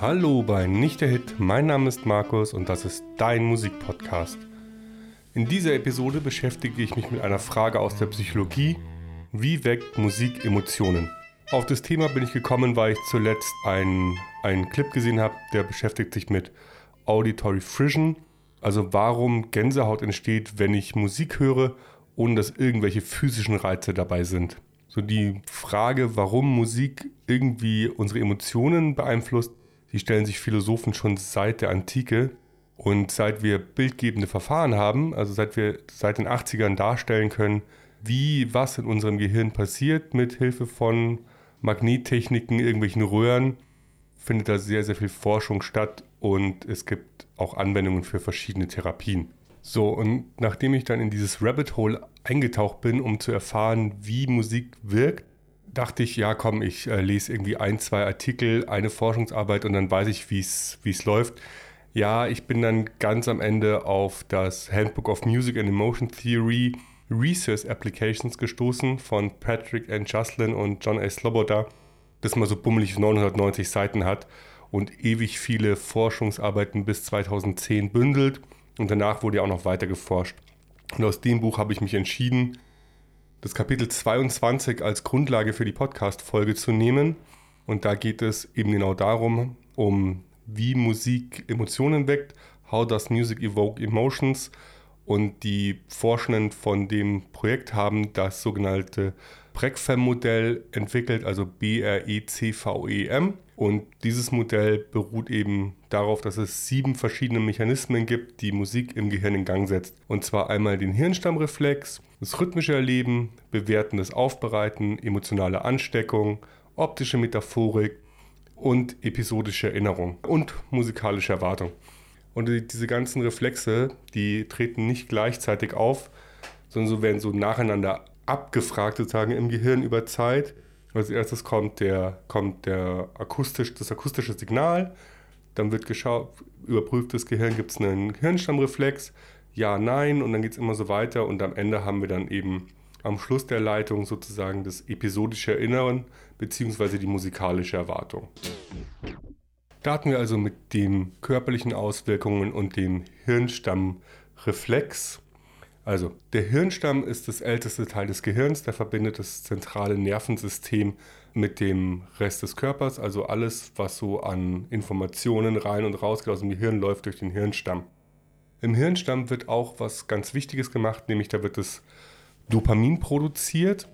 Hallo bei Nicht der Hit, mein Name ist Markus und das ist dein Musikpodcast. In dieser Episode beschäftige ich mich mit einer Frage aus der Psychologie. Wie weckt Musik Emotionen? Auf das Thema bin ich gekommen, weil ich zuletzt einen, einen Clip gesehen habe, der beschäftigt sich mit Auditory Frisson, also warum Gänsehaut entsteht, wenn ich Musik höre, ohne dass irgendwelche physischen Reize dabei sind. So die Frage, warum Musik irgendwie unsere Emotionen beeinflusst, die stellen sich Philosophen schon seit der Antike. Und seit wir bildgebende Verfahren haben, also seit wir seit den 80ern darstellen können, wie was in unserem Gehirn passiert mit Hilfe von Magnettechniken, irgendwelchen Röhren, findet da sehr, sehr viel Forschung statt und es gibt auch Anwendungen für verschiedene Therapien. So, und nachdem ich dann in dieses Rabbit Hole eingetaucht bin, um zu erfahren, wie Musik wirkt, dachte ich, ja komm, ich äh, lese irgendwie ein, zwei Artikel, eine Forschungsarbeit und dann weiß ich, wie es läuft. Ja, ich bin dann ganz am Ende auf das Handbook of Music and Emotion Theory Research Applications gestoßen von Patrick N. Joslin und John A. Sloboda, das mal so bummelig 990 Seiten hat und ewig viele Forschungsarbeiten bis 2010 bündelt. Und danach wurde ja auch noch weiter geforscht. Und aus dem Buch habe ich mich entschieden, das Kapitel 22 als Grundlage für die Podcast-Folge zu nehmen. Und da geht es eben genau darum, um wie Musik Emotionen weckt, how does music evoke emotions und die Forschenden von dem Projekt haben das sogenannte BRECFEM-Modell entwickelt, also B-R-E-C-V-E-M. Und dieses Modell beruht eben darauf, dass es sieben verschiedene Mechanismen gibt, die Musik im Gehirn in Gang setzt. Und zwar einmal den Hirnstammreflex, das rhythmische Erleben, bewertendes Aufbereiten, emotionale Ansteckung, optische Metaphorik und episodische Erinnerung und musikalische Erwartung. Und diese ganzen Reflexe, die treten nicht gleichzeitig auf, sondern so werden so nacheinander abgefragt sozusagen im Gehirn über Zeit. Als erstes kommt der, kommt der akustisch, das akustische Signal, dann wird geschaut, überprüft das Gehirn, gibt es einen Hirnstammreflex, ja, nein, und dann geht es immer so weiter und am Ende haben wir dann eben am Schluss der Leitung sozusagen das episodische Erinnern bzw. die musikalische Erwartung. Starten wir also mit den körperlichen Auswirkungen und dem Hirnstammreflex. Also der Hirnstamm ist das älteste Teil des Gehirns, der verbindet das zentrale Nervensystem mit dem Rest des Körpers. Also alles, was so an Informationen rein und raus geht aus dem Gehirn, läuft durch den Hirnstamm. Im Hirnstamm wird auch was ganz Wichtiges gemacht, nämlich da wird das Dopamin produziert.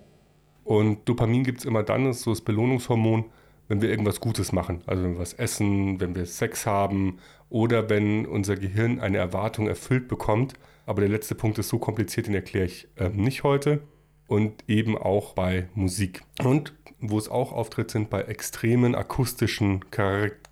Und Dopamin gibt es immer dann, das ist so das Belohnungshormon, wenn wir irgendwas Gutes machen. Also wenn wir was essen, wenn wir Sex haben oder wenn unser Gehirn eine Erwartung erfüllt bekommt. Aber der letzte Punkt ist so kompliziert, den erkläre ich äh, nicht heute. Und eben auch bei Musik. Und wo es auch auftritt, sind bei extremen akustischen Charak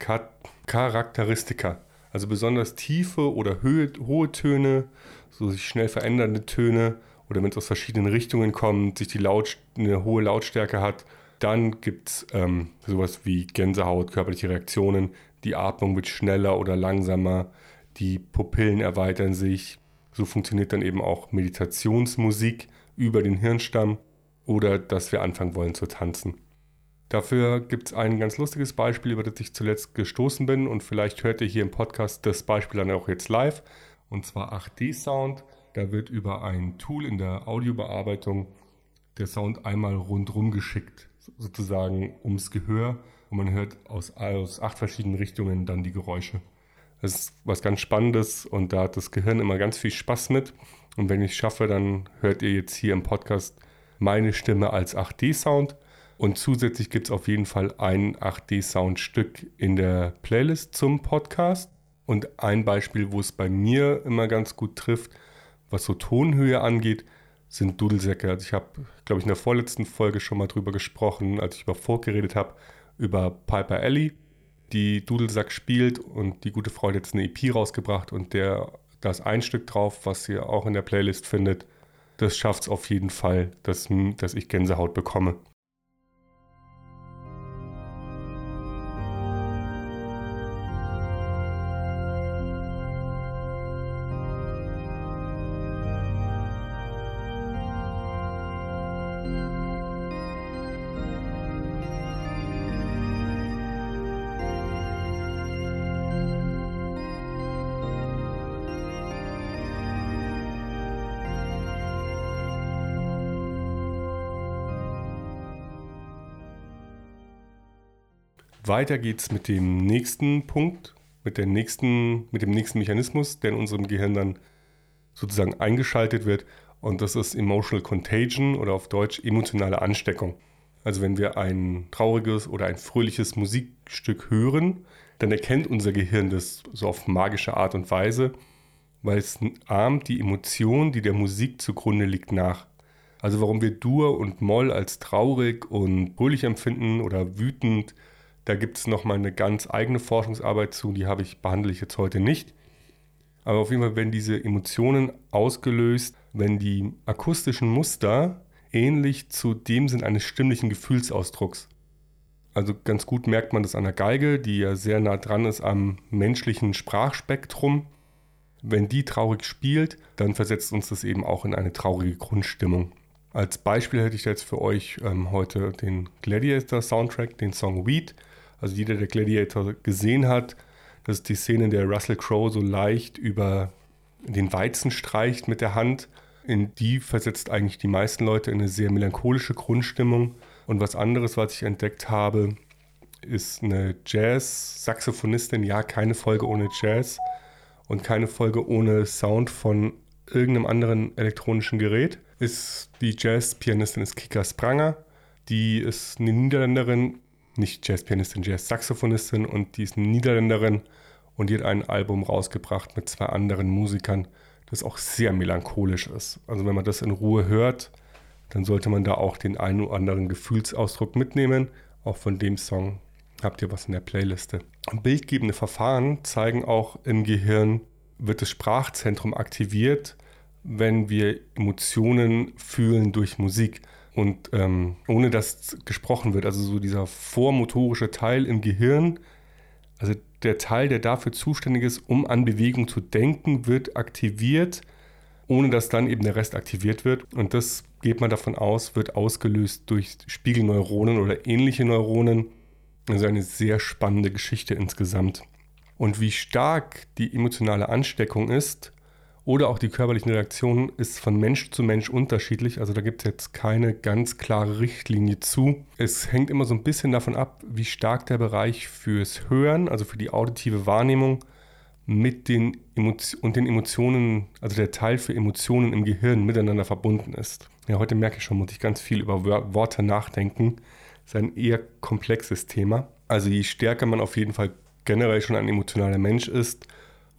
Charakteristika. Also besonders tiefe oder Höhe, hohe Töne, so sich schnell verändernde Töne oder wenn es aus verschiedenen Richtungen kommt, sich die Laut, eine hohe Lautstärke hat dann gibt es ähm, sowas wie Gänsehaut, körperliche Reaktionen. Die Atmung wird schneller oder langsamer. Die Pupillen erweitern sich. So funktioniert dann eben auch Meditationsmusik über den Hirnstamm oder dass wir anfangen wollen zu tanzen. Dafür gibt es ein ganz lustiges Beispiel, über das ich zuletzt gestoßen bin und vielleicht hört ihr hier im Podcast das Beispiel dann auch jetzt live und zwar 8D Sound. Da wird über ein Tool in der Audiobearbeitung der Sound einmal rundrum geschickt sozusagen ums Gehör und man hört aus, aus acht verschiedenen Richtungen dann die Geräusche. Das ist was ganz Spannendes und da hat das Gehirn immer ganz viel Spaß mit. Und wenn ich es schaffe, dann hört ihr jetzt hier im Podcast meine Stimme als 8D-Sound. Und zusätzlich gibt es auf jeden Fall ein 8D-Soundstück in der Playlist zum Podcast. Und ein Beispiel, wo es bei mir immer ganz gut trifft, was so Tonhöhe angeht, sind Dudelsäcke. Also ich habe, glaube ich, in der vorletzten Folge schon mal drüber gesprochen, als ich über Folk geredet habe, über Piper Alley, die Dudelsack spielt und die gute Frau hat jetzt eine EP rausgebracht und der, da ist ein Stück drauf, was ihr auch in der Playlist findet. Das schafft es auf jeden Fall, dass, dass ich Gänsehaut bekomme. Weiter geht's mit dem nächsten Punkt, mit, der nächsten, mit dem nächsten Mechanismus, der in unserem Gehirn dann sozusagen eingeschaltet wird. Und das ist Emotional Contagion oder auf Deutsch emotionale Ansteckung. Also wenn wir ein trauriges oder ein fröhliches Musikstück hören, dann erkennt unser Gehirn das so auf magische Art und Weise, weil es ahmt die Emotion, die der Musik zugrunde liegt, nach. Also warum wir Dur und Moll als traurig und fröhlich empfinden oder wütend, da gibt es nochmal eine ganz eigene Forschungsarbeit zu, die habe ich, behandle ich jetzt heute nicht. Aber auf jeden Fall werden diese Emotionen ausgelöst, wenn die akustischen Muster ähnlich zu dem sind eines stimmlichen Gefühlsausdrucks. Also ganz gut merkt man das an der Geige, die ja sehr nah dran ist am menschlichen Sprachspektrum. Wenn die traurig spielt, dann versetzt uns das eben auch in eine traurige Grundstimmung. Als Beispiel hätte ich jetzt für euch ähm, heute den Gladiator Soundtrack, den Song Weed. Also jeder, der Gladiator gesehen hat, das ist die Szene, in der Russell Crowe so leicht über den Weizen streicht mit der Hand. In die versetzt eigentlich die meisten Leute in eine sehr melancholische Grundstimmung. Und was anderes, was ich entdeckt habe, ist eine Jazz-Saxophonistin. Ja, keine Folge ohne Jazz und keine Folge ohne Sound von irgendeinem anderen elektronischen Gerät. Ist die Jazz-Pianistin ist Kika Spranger. Die ist eine Niederländerin, nicht Jazz-Pianistin, Jazz-Saxophonistin und die ist Niederländerin und die hat ein Album rausgebracht mit zwei anderen Musikern, das auch sehr melancholisch ist. Also wenn man das in Ruhe hört, dann sollte man da auch den einen oder anderen Gefühlsausdruck mitnehmen. Auch von dem Song habt ihr was in der Playliste. Bildgebende Verfahren zeigen auch im Gehirn, wird das Sprachzentrum aktiviert, wenn wir Emotionen fühlen durch Musik und ähm, ohne dass gesprochen wird. Also so dieser vormotorische Teil im Gehirn, also der Teil, der dafür zuständig ist, um an Bewegung zu denken, wird aktiviert, ohne dass dann eben der Rest aktiviert wird. Und das geht man davon aus, wird ausgelöst durch Spiegelneuronen oder ähnliche Neuronen. Also eine sehr spannende Geschichte insgesamt. Und wie stark die emotionale Ansteckung ist oder auch die körperlichen Reaktionen, ist von Mensch zu Mensch unterschiedlich. Also da gibt es jetzt keine ganz klare Richtlinie zu. Es hängt immer so ein bisschen davon ab, wie stark der Bereich fürs Hören, also für die auditive Wahrnehmung, mit den Emotionen und den Emotionen, also der Teil für Emotionen im Gehirn miteinander verbunden ist. Ja, heute merke ich schon, muss ich ganz viel über Worte nachdenken. Das ist ein eher komplexes Thema. Also je stärker man auf jeden Fall generell schon ein emotionaler Mensch ist,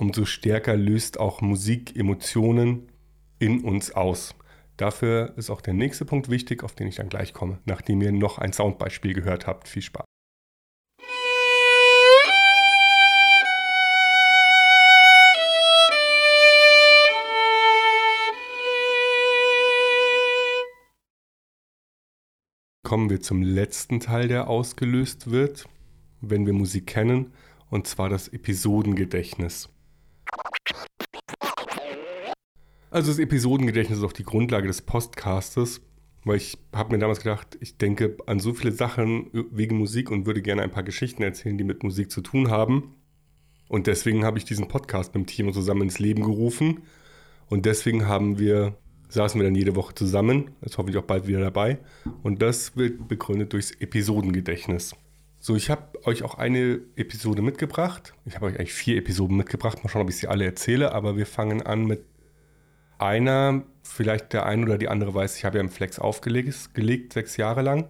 umso stärker löst auch Musik Emotionen in uns aus. Dafür ist auch der nächste Punkt wichtig, auf den ich dann gleich komme, nachdem ihr noch ein Soundbeispiel gehört habt. Viel Spaß. kommen wir zum letzten Teil, der ausgelöst wird, wenn wir Musik kennen, und zwar das Episodengedächtnis. Also das Episodengedächtnis ist auch die Grundlage des Podcastes, weil ich habe mir damals gedacht, ich denke an so viele Sachen wegen Musik und würde gerne ein paar Geschichten erzählen, die mit Musik zu tun haben. Und deswegen habe ich diesen Podcast mit dem Team zusammen ins Leben gerufen. Und deswegen haben wir saßen wir dann jede Woche zusammen. Das hoffe ich auch bald wieder dabei. Und das wird begründet durchs Episodengedächtnis. So, ich habe euch auch eine Episode mitgebracht. Ich habe euch eigentlich vier Episoden mitgebracht. Mal schauen, ob ich sie alle erzähle. Aber wir fangen an mit einer, vielleicht der eine oder die andere weiß, ich habe ja im Flex aufgelegt, gelegt, sechs Jahre lang.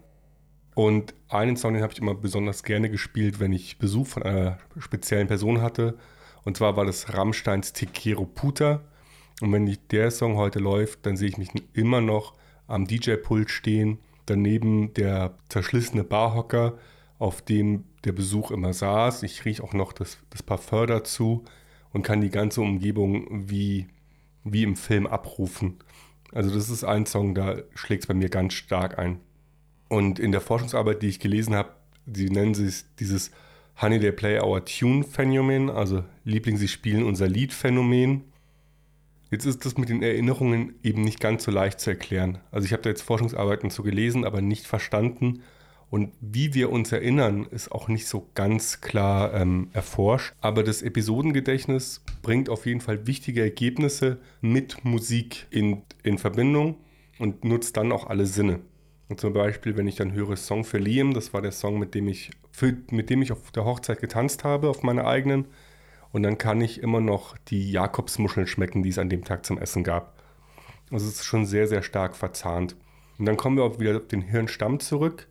Und einen Song, den habe ich immer besonders gerne gespielt, wenn ich Besuch von einer speziellen Person hatte. Und zwar war das Rammsteins Tikero Puta. Und wenn nicht der Song heute läuft, dann sehe ich mich immer noch am DJ-Pult stehen, daneben der zerschlissene Barhocker, auf dem der Besuch immer saß. Ich rieche auch noch das, das Parfum dazu und kann die ganze Umgebung wie, wie im Film abrufen. Also das ist ein Song, da schlägt es bei mir ganz stark ein. Und in der Forschungsarbeit, die ich gelesen habe, sie nennen sich dieses Honey They Play Our Tune Phänomen, also Liebling, sie spielen unser Lied Phänomen. Jetzt ist das mit den Erinnerungen eben nicht ganz so leicht zu erklären. Also ich habe da jetzt Forschungsarbeiten zu gelesen, aber nicht verstanden. Und wie wir uns erinnern, ist auch nicht so ganz klar ähm, erforscht. Aber das Episodengedächtnis bringt auf jeden Fall wichtige Ergebnisse mit Musik in, in Verbindung und nutzt dann auch alle Sinne. Und zum Beispiel, wenn ich dann höre Song für Liam, das war der Song, mit dem ich, für, mit dem ich auf der Hochzeit getanzt habe, auf meiner eigenen. Und dann kann ich immer noch die Jakobsmuscheln schmecken, die es an dem Tag zum Essen gab. Also es ist schon sehr, sehr stark verzahnt. Und dann kommen wir auch wieder auf den Hirnstamm zurück.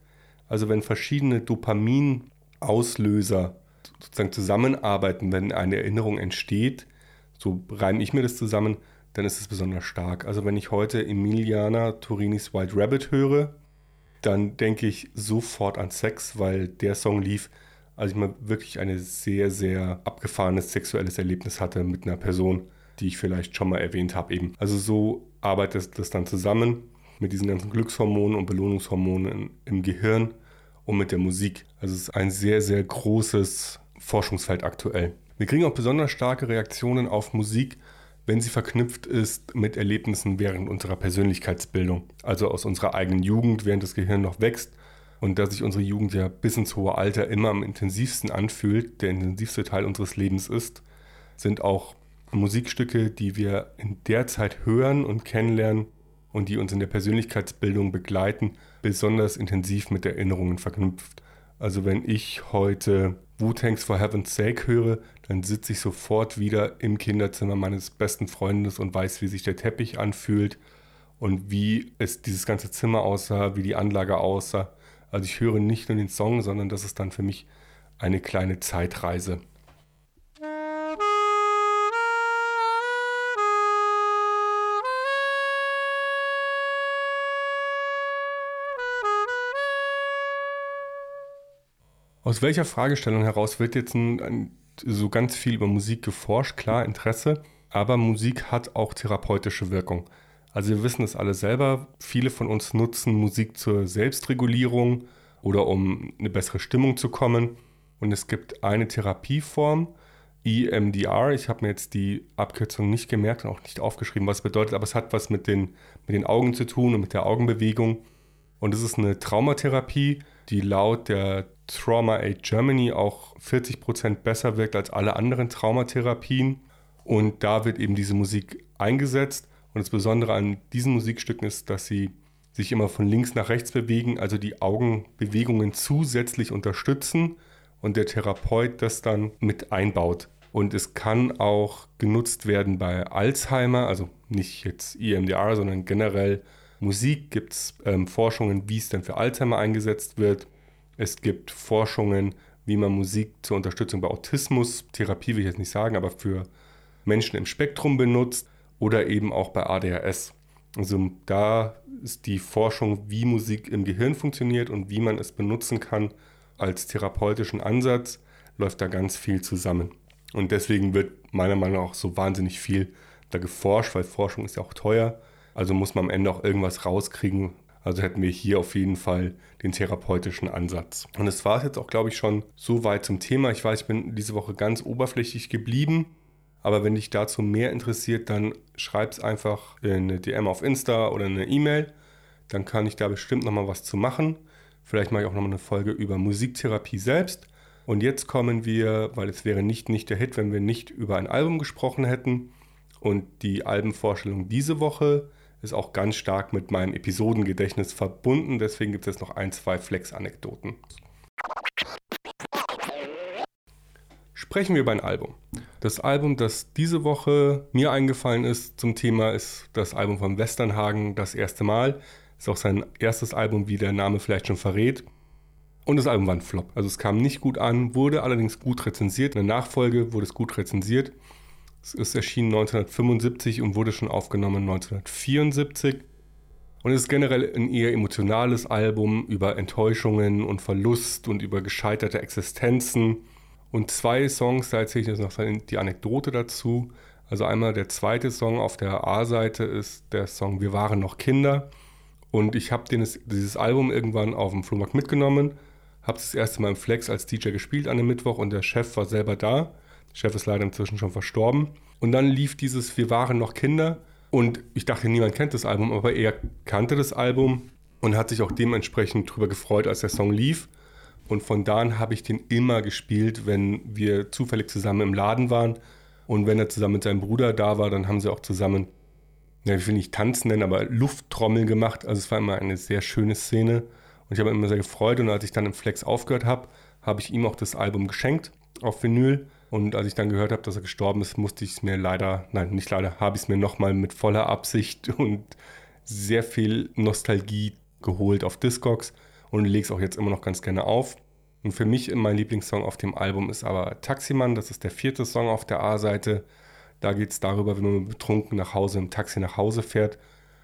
Also wenn verschiedene Dopaminauslöser sozusagen zusammenarbeiten, wenn eine Erinnerung entsteht, so reime ich mir das zusammen, dann ist es besonders stark. Also wenn ich heute Emiliana Torinis White Rabbit höre, dann denke ich sofort an Sex, weil der Song lief, als ich mal wirklich ein sehr, sehr abgefahrenes sexuelles Erlebnis hatte mit einer Person, die ich vielleicht schon mal erwähnt habe eben. Also so arbeitet das dann zusammen mit diesen ganzen Glückshormonen und Belohnungshormonen im Gehirn und mit der Musik. Also es ist ein sehr, sehr großes Forschungsfeld aktuell. Wir kriegen auch besonders starke Reaktionen auf Musik, wenn sie verknüpft ist mit Erlebnissen während unserer Persönlichkeitsbildung, also aus unserer eigenen Jugend, während das Gehirn noch wächst und da sich unsere Jugend ja bis ins hohe Alter immer am intensivsten anfühlt, der intensivste Teil unseres Lebens ist, sind auch Musikstücke, die wir in der Zeit hören und kennenlernen und die uns in der Persönlichkeitsbildung begleiten, besonders intensiv mit Erinnerungen verknüpft. Also wenn ich heute Wu-Tanks for Heaven's Sake höre, dann sitze ich sofort wieder im Kinderzimmer meines besten Freundes und weiß, wie sich der Teppich anfühlt und wie es dieses ganze Zimmer aussah, wie die Anlage aussah. Also ich höre nicht nur den Song, sondern das ist dann für mich eine kleine Zeitreise. Aus welcher Fragestellung heraus wird jetzt ein, ein, so ganz viel über Musik geforscht? Klar, Interesse, aber Musik hat auch therapeutische Wirkung. Also wir wissen es alle selber, viele von uns nutzen Musik zur Selbstregulierung oder um eine bessere Stimmung zu kommen. Und es gibt eine Therapieform, EMDR. Ich habe mir jetzt die Abkürzung nicht gemerkt und auch nicht aufgeschrieben, was es bedeutet, aber es hat was mit den, mit den Augen zu tun und mit der Augenbewegung. Und es ist eine Traumatherapie, die laut der Trauma Aid Germany auch 40% besser wirkt als alle anderen Traumatherapien. Und da wird eben diese Musik eingesetzt. Und das Besondere an diesen Musikstücken ist, dass sie sich immer von links nach rechts bewegen, also die Augenbewegungen zusätzlich unterstützen und der Therapeut das dann mit einbaut. Und es kann auch genutzt werden bei Alzheimer, also nicht jetzt EMDR, sondern generell Musik gibt es ähm, Forschungen, wie es denn für Alzheimer eingesetzt wird. Es gibt Forschungen, wie man Musik zur Unterstützung bei Autismus, Therapie will ich jetzt nicht sagen, aber für Menschen im Spektrum benutzt oder eben auch bei ADHS. Also da ist die Forschung, wie Musik im Gehirn funktioniert und wie man es benutzen kann als therapeutischen Ansatz, läuft da ganz viel zusammen. Und deswegen wird meiner Meinung nach auch so wahnsinnig viel da geforscht, weil Forschung ist ja auch teuer. Also muss man am Ende auch irgendwas rauskriegen, also hätten wir hier auf jeden Fall den therapeutischen Ansatz. Und es war jetzt auch, glaube ich, schon so weit zum Thema. Ich weiß, ich bin diese Woche ganz oberflächlich geblieben. Aber wenn dich dazu mehr interessiert, dann schreib es einfach in eine DM auf Insta oder eine E-Mail. Dann kann ich da bestimmt nochmal was zu machen. Vielleicht mache ich auch nochmal eine Folge über Musiktherapie selbst. Und jetzt kommen wir, weil es wäre nicht nicht der Hit, wenn wir nicht über ein Album gesprochen hätten. Und die Albenvorstellung diese Woche ist auch ganz stark mit meinem Episodengedächtnis verbunden. Deswegen gibt es jetzt noch ein, zwei Flex-Anekdoten. Sprechen wir über ein Album. Das Album, das diese Woche mir eingefallen ist zum Thema, ist das Album von Westernhagen, das erste Mal. Ist auch sein erstes Album, wie der Name vielleicht schon verrät. Und das Album war ein Flop. Also es kam nicht gut an, wurde allerdings gut rezensiert. In der Nachfolge wurde es gut rezensiert. Es ist erschienen 1975 und wurde schon aufgenommen 1974. Und es ist generell ein eher emotionales Album über Enttäuschungen und Verlust und über gescheiterte Existenzen. Und zwei Songs, da erzähle ich jetzt noch die Anekdote dazu. Also einmal der zweite Song auf der A-Seite ist der Song Wir waren noch Kinder. Und ich habe dieses Album irgendwann auf dem Flohmarkt mitgenommen, habe das erste Mal im Flex als DJ gespielt an dem Mittwoch und der Chef war selber da. Chef ist leider inzwischen schon verstorben. Und dann lief dieses Wir waren noch Kinder. Und ich dachte, niemand kennt das Album, aber er kannte das Album und hat sich auch dementsprechend darüber gefreut, als der Song lief. Und von da an habe ich den immer gespielt, wenn wir zufällig zusammen im Laden waren. Und wenn er zusammen mit seinem Bruder da war, dann haben sie auch zusammen ja, ich will nicht tanzen nennen, aber Lufttrommel gemacht. Also es war immer eine sehr schöne Szene und ich habe immer sehr gefreut. Und als ich dann im Flex aufgehört habe, habe ich ihm auch das Album geschenkt auf Vinyl. Und als ich dann gehört habe, dass er gestorben ist, musste ich es mir leider, nein, nicht leider, habe ich es mir nochmal mit voller Absicht und sehr viel Nostalgie geholt auf Discogs und lege es auch jetzt immer noch ganz gerne auf. Und für mich mein Lieblingssong auf dem Album ist aber Taximann. Das ist der vierte Song auf der A-Seite. Da geht es darüber, wenn man betrunken nach Hause im Taxi nach Hause fährt.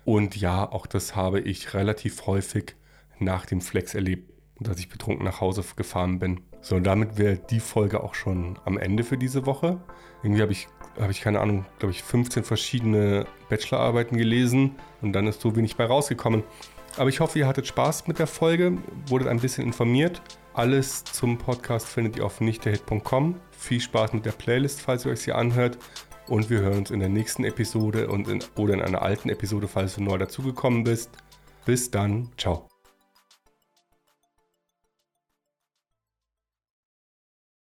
Und ja, auch das habe ich relativ häufig nach dem Flex erlebt, dass ich betrunken nach Hause gefahren bin. So, und damit wäre die Folge auch schon am Ende für diese Woche. Irgendwie habe ich, habe ich keine Ahnung, glaube ich, 15 verschiedene Bachelorarbeiten gelesen und dann ist so wenig bei rausgekommen. Aber ich hoffe, ihr hattet Spaß mit der Folge, wurdet ein bisschen informiert. Alles zum Podcast findet ihr auf nichtderhit.com. Viel Spaß mit der Playlist, falls ihr euch sie anhört. Und wir hören uns in der nächsten Episode und in, oder in einer alten Episode, falls du neu dazugekommen bist. Bis dann, ciao.